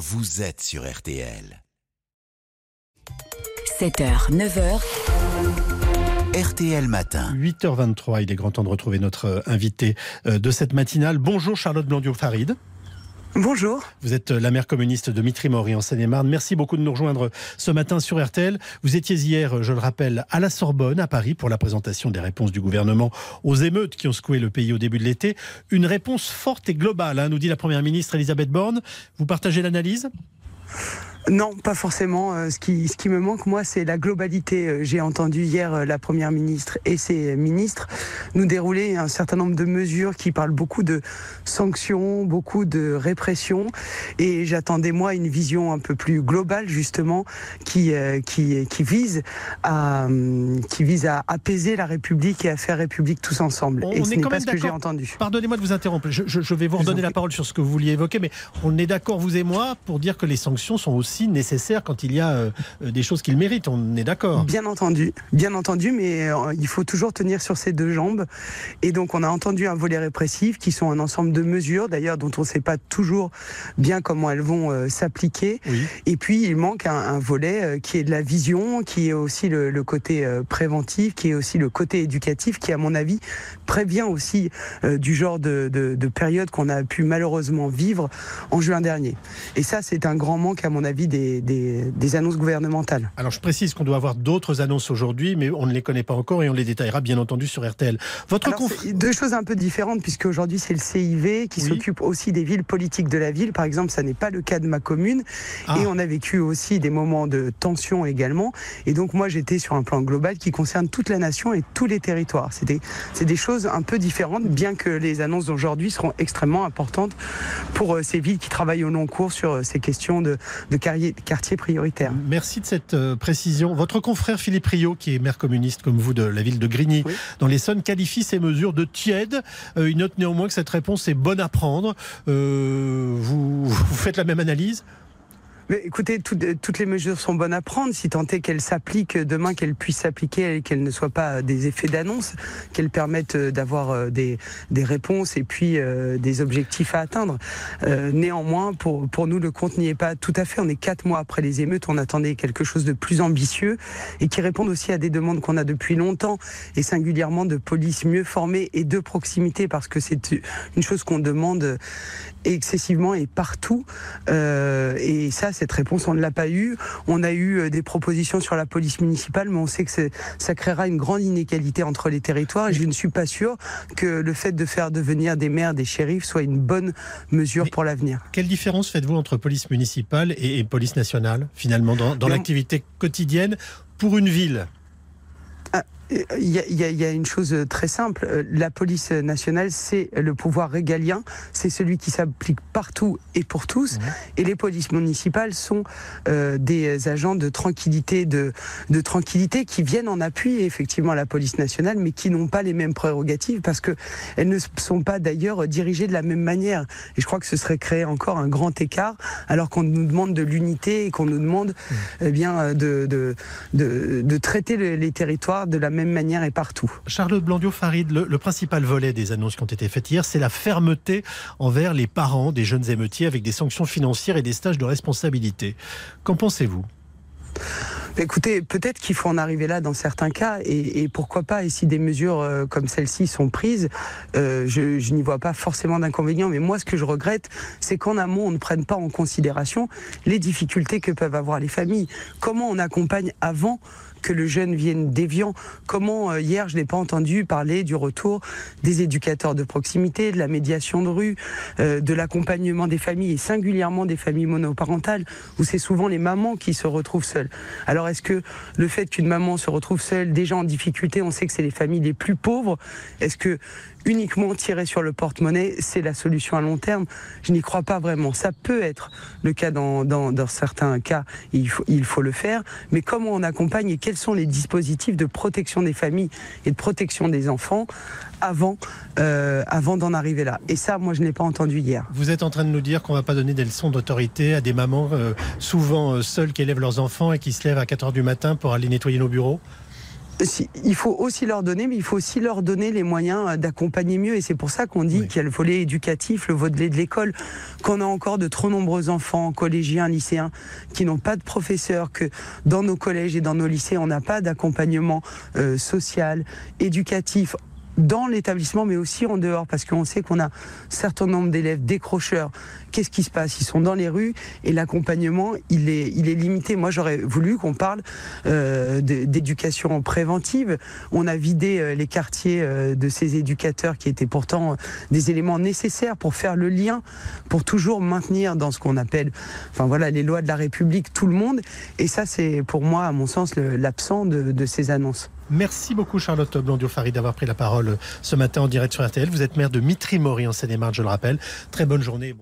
vous êtes sur RTL. 7h, 9h. RTL Matin. 8h23, il est grand temps de retrouver notre euh, invité euh, de cette matinale. Bonjour Charlotte Blondiot-Farid. Bonjour. Vous êtes la maire communiste de Mitry-Mory en Seine-et-Marne. Merci beaucoup de nous rejoindre ce matin sur RTL. Vous étiez hier, je le rappelle, à la Sorbonne, à Paris, pour la présentation des réponses du gouvernement aux émeutes qui ont secoué le pays au début de l'été. Une réponse forte et globale, hein, nous dit la Première ministre Elisabeth Borne. Vous partagez l'analyse? Non, pas forcément. Euh, ce qui, ce qui me manque, moi, c'est la globalité. Euh, j'ai entendu hier euh, la Première ministre et ses ministres nous dérouler un certain nombre de mesures qui parlent beaucoup de sanctions, beaucoup de répression. Et j'attendais, moi, une vision un peu plus globale, justement, qui, qui, qui, vise à, qui vise à apaiser la République et à faire République tous ensemble. et ce n'est pas ce que j'ai entendu. Pardonnez-moi de vous interrompre. Je, je vais vous redonner la parole sur ce que vous vouliez évoquer, mais on est d'accord, vous et moi, pour dire que les sanctions sont aussi nécessaire quand il y a euh, euh, des choses qu'il mérite. On est d'accord. Bien entendu, bien entendu, mais euh, il faut toujours tenir sur ses deux jambes. Et donc, on a entendu un volet répressif qui sont un ensemble de mesures, d'ailleurs, dont on ne sait pas toujours bien comment elles vont s'appliquer. Et puis, il manque un, volet qui est de la vision, qui est aussi le, côté préventif, qui est aussi le côté éducatif, qui, à mon avis, prévient aussi du genre de, de période qu'on a pu malheureusement vivre en juin dernier. Et ça, c'est un grand manque, à mon avis, des, annonces gouvernementales. Alors je précise qu'on doit avoir d'autres annonces aujourd'hui, mais on ne les connaît pas encore et on les détaillera bien entendu sur RTL. Votre Deux choses un peu différentes, puisque aujourd'hui c'est le CIV qui s'occupe aussi des villes politiques de la ville. Par exemple, ça n'est pas le cas de ma commune. Ah. Et on a vécu aussi des moments de tension également. Et donc moi j'étais sur un plan global qui concerne toute la nation et tous les territoires. C'est des, des choses un peu différentes, bien que les annonces d'aujourd'hui seront extrêmement importantes pour euh, ces villes qui travaillent au long cours sur euh, ces questions de, de carrière quartier prioritaire. Merci de cette euh, précision. Votre confrère Philippe Rio, qui est maire communiste comme vous de la ville de Grigny, dans l'Essonne, qualifie ces mesures de tièdes. Euh, il note néanmoins que cette réponse est bonne à prendre. Euh, vous, vous faites la même analyse? Écoutez, toutes les mesures sont bonnes à prendre, si tant est qu'elles s'appliquent demain, qu'elles puissent s'appliquer et qu'elles ne soient pas des effets d'annonce, qu'elles permettent euh, d'avoir euh, des, des, réponses et puis euh, des objectifs à atteindre. néanmoins, pour, pour nous, le compte n'y est pas tout à fait. On est quatre mois après les émeutes, on attendait quelque chose de plus ambitieux et qui réponde aussi à des demandes qu'on a depuis longtemps et singulièrement de police mieux formée et de proximité parce que c'est une chose qu'on demande excessivement et partout. Euh, et ça, cette réponse, on ne l'a pas eu. On a eu euh, des propositions sur la police municipale, mais on sait que ça créera une grande inégalité entre les territoires. Et je ne suis pas sûr que le fait de faire devenir des maires des shérifs soit une bonne mesure pour l'avenir. Quelle différence faites-vous entre police municipale et, police nationale, finalement, dans, dans l'activité quotidienne pour une ville? Il y, a, une chose très simple. Euh, la police nationale, c'est le pouvoir régalien. C'est celui qui s'applique partout et pour tous. Mmh. Et les polices municipales sont euh, des agents de tranquillité, de, de, tranquillité qui viennent en appui effectivement à la police nationale, mais qui n'ont pas les mêmes prérogatives parce que elles ne sont pas d'ailleurs dirigées de la même manière. Et je crois que ce serait créer encore un grand écart, alors qu'on nous demande de l'unité et qu'on nous demande mmh. eh bien de, de, de, de traiter les territoires de la même même manière et partout. Charlotte Blandio-Farid, le, principal volet des annonces qui ont été faites hier, c'est la fermeté envers les parents des jeunes émeutiers avec des sanctions financières et des stages de responsabilité. Qu'en pensez-vous? Écoutez, peut-être qu'il faut en arriver là dans certains cas, et, pourquoi pas, et si des mesures euh, comme celle-ci sont prises, euh, je, n'y vois pas forcément d'inconvénient, mais moi ce que je regrette, c'est qu'en amont, on ne prenne pas en considération les difficultés que peuvent avoir les familles. Comment on accompagne avant que le jeune vienne déviant? Comment euh, hier je n'ai pas entendu parler du retour des éducateurs de proximité, de la médiation de rue, de l'accompagnement des familles et singulièrement des familles monoparentales où c'est souvent les mamans qui se retrouvent seules. Alors est-ce que le fait qu'une maman se retrouve seule, déjà en difficulté, on sait que c'est les familles les plus pauvres, est-ce que uniquement tirer sur le porte-monnaie, c'est la solution à long terme? Je n'y crois pas vraiment. Ça peut être le cas dans, certains cas, il faut, le faire, mais comment on accompagne et quels sont les dispositifs de protection des familles et de protection des enfants avant, euh, d'en arriver là? Et ça, moi, je n'ai pas entendu hier. Vous êtes en train de nous dire qu'on ne va pas donner des leçons d'autorité à des mamans euh, souvent euh, seules qui élèvent leurs enfants et qui se lèvent à 4 heures du matin pour aller nettoyer nos bureaux il faut aussi leur donner, mais il faut aussi leur donner les moyens d'accompagner mieux. Et c'est pour ça qu'on dit qu'il y a le volet éducatif, le volet de l'école, qu'on a encore de trop nombreux enfants, collégiens, lycéens, qui n'ont pas de professeurs, que dans nos collèges et dans nos lycées, on n'a pas d'accompagnement euh, social, éducatif dans l'établissement, mais aussi en dehors, parce qu'on sait qu'on a un certain nombre d'élèves décrocheurs. Qu'est-ce qui se passe? Ils sont dans les rues et l'accompagnement, il est, il est limité. Moi, j'aurais voulu qu'on parle euh, d'éducation préventive. On a vidé euh, les quartiers euh, de ces éducateurs qui étaient pourtant des éléments nécessaires pour faire le lien, pour toujours maintenir dans ce qu'on appelle, enfin voilà, les lois de la République, tout le monde. Et ça, c'est pour moi, à mon sens, l'absent de, ces annonces. Merci beaucoup Charlotte Blondio-Farid d'avoir pris la parole ce matin en direct sur RTL. Vous êtes maire de Mitry-Maury en Seine-et-Marne, je le rappelle. Très bonne journée.